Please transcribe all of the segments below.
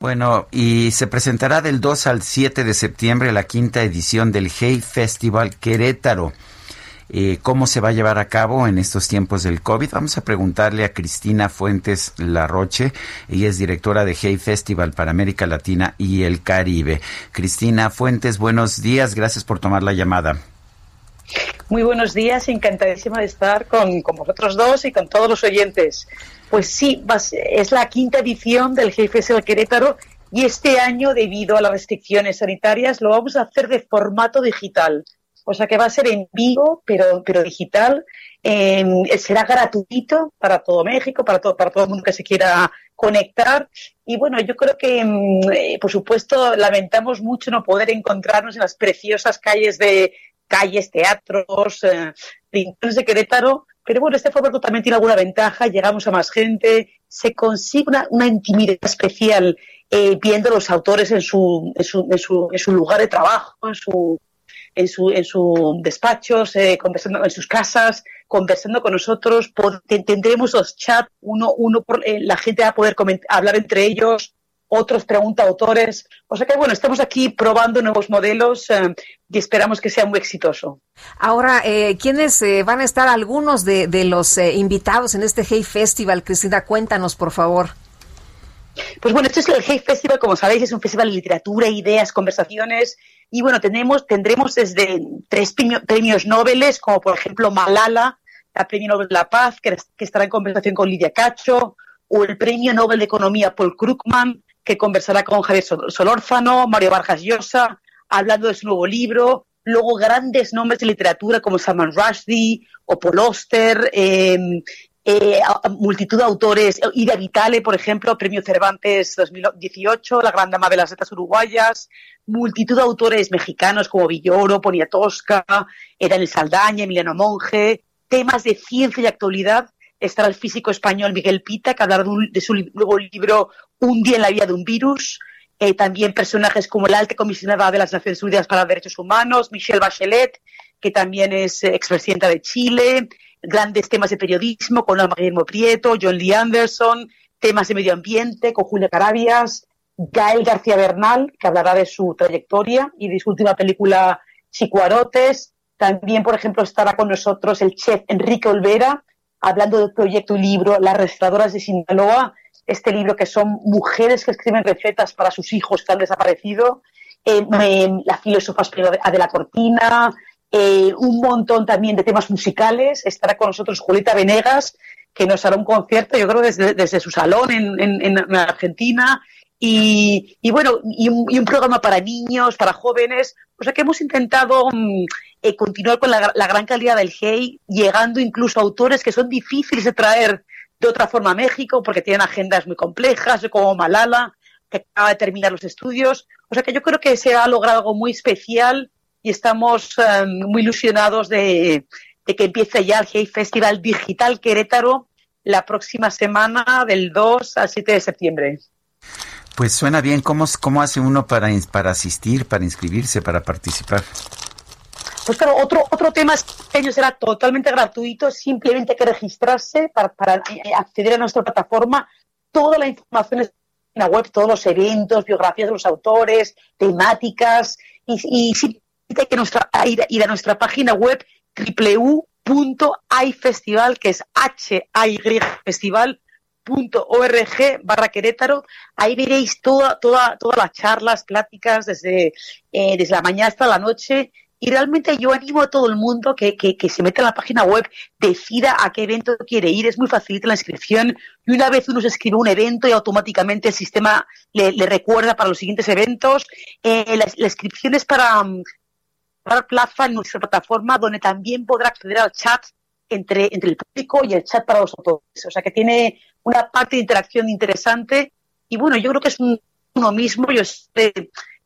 Bueno, y se presentará del 2 al 7 de septiembre la quinta edición del Hey Festival Querétaro. Eh, cómo se va a llevar a cabo en estos tiempos del COVID. Vamos a preguntarle a Cristina Fuentes Larroche. Ella es directora de Hey Festival para América Latina y el Caribe. Cristina Fuentes, buenos días. Gracias por tomar la llamada. Muy buenos días, encantadísima de estar con, con vosotros dos y con todos los oyentes. Pues sí, es la quinta edición del Hey Festival Querétaro y este año, debido a las restricciones sanitarias, lo vamos a hacer de formato digital. O sea que va a ser en vivo, pero, pero digital. será gratuito para todo México, para todo, para todo el mundo que se quiera conectar. Y bueno, yo creo que, mm, eh, por supuesto, lamentamos mucho no poder encontrarnos en las preciosas calles de calles, teatros, eh, de Querétaro. Pero bueno, este formato también tiene alguna ventaja, llegamos a más gente, se consigue una, intimidad especial eh, viendo los autores en su, en su, en, su, en su lugar de trabajo, en su, en su, en su despachos, eh, conversando en sus casas, conversando con nosotros. tendremos los chats, uno, uno por, eh, la gente va a poder hablar entre ellos, otros pregunta autores. O sea que bueno, estamos aquí probando nuevos modelos eh, y esperamos que sea muy exitoso. Ahora, ¿quiénes van a estar algunos de, de los invitados en este Hey Festival? Cristina, cuéntanos, por favor. Pues bueno, este es el Hey Festival, como sabéis, es un festival de literatura, ideas, conversaciones y bueno, tenemos, tendremos desde tres premios Nobel, como por ejemplo Malala, la Premio Nobel de la Paz, que, estará en conversación con Lidia Cacho, o el Premio Nobel de Economía Paul Krugman, que conversará con Javier Solórzano, Mario Vargas Llosa, hablando de su nuevo libro. Luego grandes nombres de literatura como Salman Rushdie o Paul Oster, em, eh, multitud de autores, Ida Vitale, por ejemplo, Premio Cervantes 2018, La Gran Dama de las Letras Uruguayas, multitud de autores mexicanos como Villoro, Poniatowska, Daniel Saldaña, Emiliano Monge, temas de ciencia y actualidad. Estará el físico español Miguel Pita, que hablará de, su nuevo libro Un día en la vida de un virus. Eh, también personajes como la alta comisionada de las Naciones Unidas para los Derechos Humanos, Michelle Bachelet, que también es eh, expresidenta de Chile, grandes temas de periodismo con Guillermo Prieto, John Lee Anderson, temas de medio ambiente con Julia Carabias, Gael García Bernal, que hablará de su trayectoria y de su última película Chicuarotes. También, por ejemplo, estará con nosotros el chef Enrique Olvera, hablando del proyecto y libro Las restauradoras de Sinaloa, este libro que son mujeres que escriben recetas para sus hijos que han desaparecido, eh, la filósofa Adela Cortina, eh, un montón también de temas musicales. Estará con nosotros Julieta Venegas, que nos hará un concierto, yo creo, desde, desde su salón en, en, Argentina. Y, y bueno, y un, programa para niños, para jóvenes. O sea que hemos intentado mm, eh, continuar con la, la, gran calidad del Hey, llegando incluso a autores que son difíciles de traer de otra forma México, porque tienen agendas muy complejas, como Malala, que acaba de terminar los estudios. O sea que yo creo que se ha logrado algo muy especial y estamos em, muy ilusionados de, que empiece ya el Hey Festival Digital Querétaro la próxima semana del 2 al 7 de septiembre. Pues suena bien. ¿Cómo, cómo hace uno para, para asistir, para inscribirse, para participar? Pues claro, otro, otro tema es que será totalmente gratuito, simplemente hay que registrarse para, para eh, acceder a nuestra plataforma. Toda la información es en la web, todos los eventos, biografías de los autores, temáticas, y, y que nuestra, ir, a nuestra página web www.ifestival, que es h y festival.org barra Querétaro. Ahí veréis toda, toda, todas las charlas, pláticas desde, eh, desde la mañana hasta la noche. Y realmente yo animo a todo el mundo que, que, que, se meta en la página web, decida a qué evento quiere ir. Es muy fácil la inscripción. Y una vez uno se escribe un evento y automáticamente el sistema le, recuerda para los siguientes eventos. Eh, la, inscripción es para, plaza en nuestra plataforma donde también podrá acceder al chat entre, entre el público y el chat para los autores. O sea que tiene una parte de interacción interesante. Y bueno, yo creo que es uno mismo, yo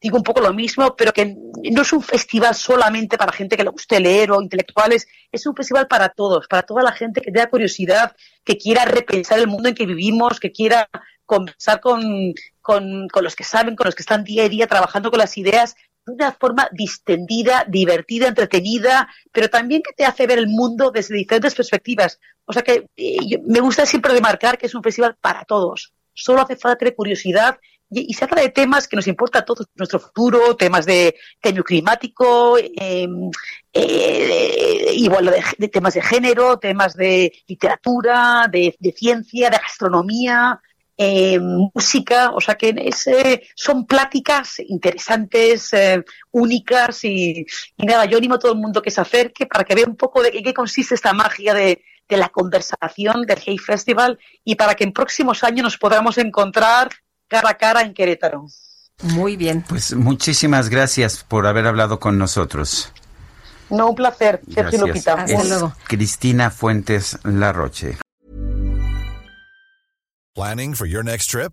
digo un poco lo mismo, pero que no es un festival solamente para gente que le guste leer o intelectuales, es un festival para todos, para toda la gente que tenga curiosidad, que quiera repensar el mundo en que vivimos, que quiera conversar con, con, los que saben, con los que están día a día trabajando con las ideas de una forma distendida, divertida, entretenida, pero también que te hace ver el mundo desde diferentes perspectivas. O sea que eh, me gusta siempre remarcar que es un festival para todos. Solo hace falta tener curiosidad y, se habla de temas que nos importa a todos, nuestro futuro, temas de cambio climático, em, eh, igual de, temas de género, temas de literatura, de, ciencia, de gastronomía, em, música, o sea que ese, son pláticas interesantes, eh, únicas y, nada, yo animo a todo el mundo que se acerque para que vea un poco de qué consiste esta magia de, de la conversación del Hey Festival y para que en próximos años nos podamos encontrar cara a cara en Querétaro. Muy bien. Pues muchísimas gracias por haber hablado con nosotros. No, un placer, Sergio Lupita. Hasta luego. Cristina Fuentes Larroche. Planning for your next trip?